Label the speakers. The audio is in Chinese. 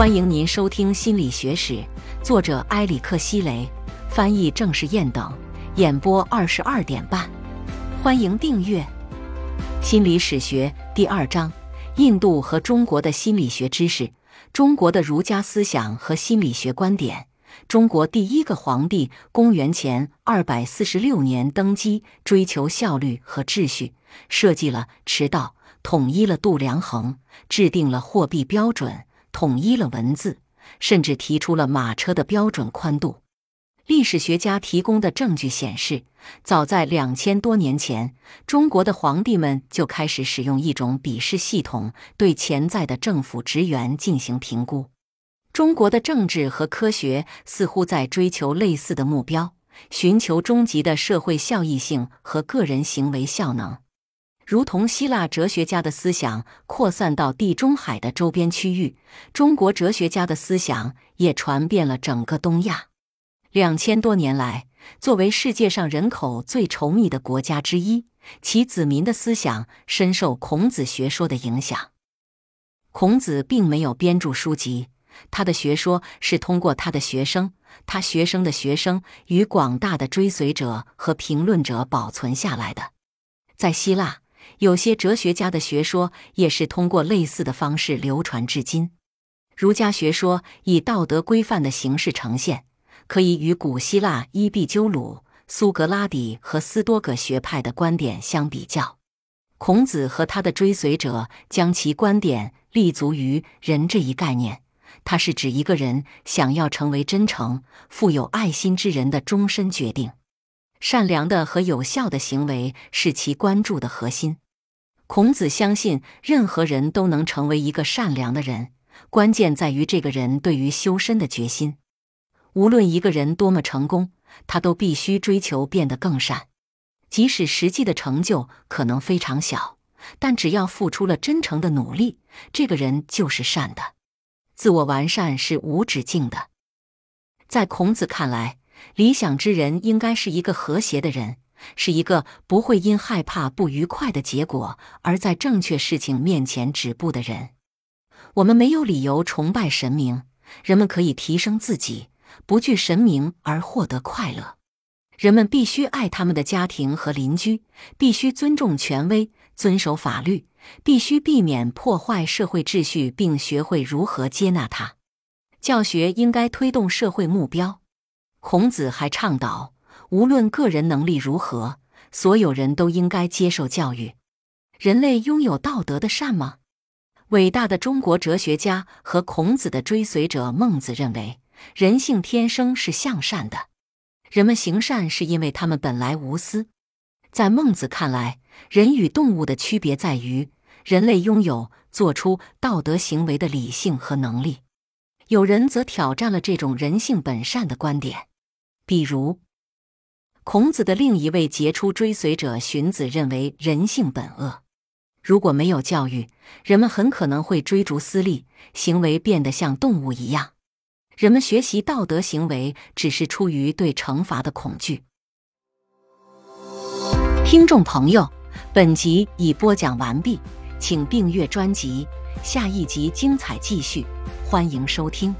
Speaker 1: 欢迎您收听《心理学史》，作者埃里克希雷，翻译郑世燕等，演播二十二点半。欢迎订阅《心理史学》第二章：印度和中国的心理学知识，中国的儒家思想和心理学观点。中国第一个皇帝公元前二百四十六年登基，追求效率和秩序，设计了驰道，统一了度量衡，制定了货币标准。统一了文字，甚至提出了马车的标准宽度。历史学家提供的证据显示，早在两千多年前，中国的皇帝们就开始使用一种笔试系统，对潜在的政府职员进行评估。中国的政治和科学似乎在追求类似的目标，寻求终极的社会效益性和个人行为效能。如同希腊哲学家的思想扩散到地中海的周边区域，中国哲学家的思想也传遍了整个东亚。两千多年来，作为世界上人口最稠密的国家之一，其子民的思想深受孔子学说的影响。孔子并没有编著书籍，他的学说是通过他的学生、他学生的学生与广大的追随者和评论者保存下来的。在希腊。有些哲学家的学说也是通过类似的方式流传至今。儒家学说以道德规范的形式呈现，可以与古希腊伊壁鸠鲁、苏格拉底和斯多葛学派的观点相比较。孔子和他的追随者将其观点立足于“人”这一概念，它是指一个人想要成为真诚、富有爱心之人的终身决定。善良的和有效的行为是其关注的核心。孔子相信，任何人都能成为一个善良的人，关键在于这个人对于修身的决心。无论一个人多么成功，他都必须追求变得更善，即使实际的成就可能非常小，但只要付出了真诚的努力，这个人就是善的。自我完善是无止境的。在孔子看来，理想之人应该是一个和谐的人。是一个不会因害怕不愉快的结果而在正确事情面前止步的人。我们没有理由崇拜神明，人们可以提升自己，不惧神明而获得快乐。人们必须爱他们的家庭和邻居，必须尊重权威，遵守法律，必须避免破坏社会秩序，并学会如何接纳它。教学应该推动社会目标。孔子还倡导。无论个人能力如何，所有人都应该接受教育。人类拥有道德的善吗？伟大的中国哲学家和孔子的追随者孟子认为，人性天生是向善的。人们行善是因为他们本来无私。在孟子看来，人与动物的区别在于，人类拥有做出道德行为的理性和能力。有人则挑战了这种人性本善的观点，比如。孔子的另一位杰出追随者荀子认为人性本恶，如果没有教育，人们很可能会追逐私利，行为变得像动物一样。人们学习道德行为只是出于对惩罚的恐惧。听众朋友，本集已播讲完毕，请订阅专辑，下一集精彩继续，欢迎收听。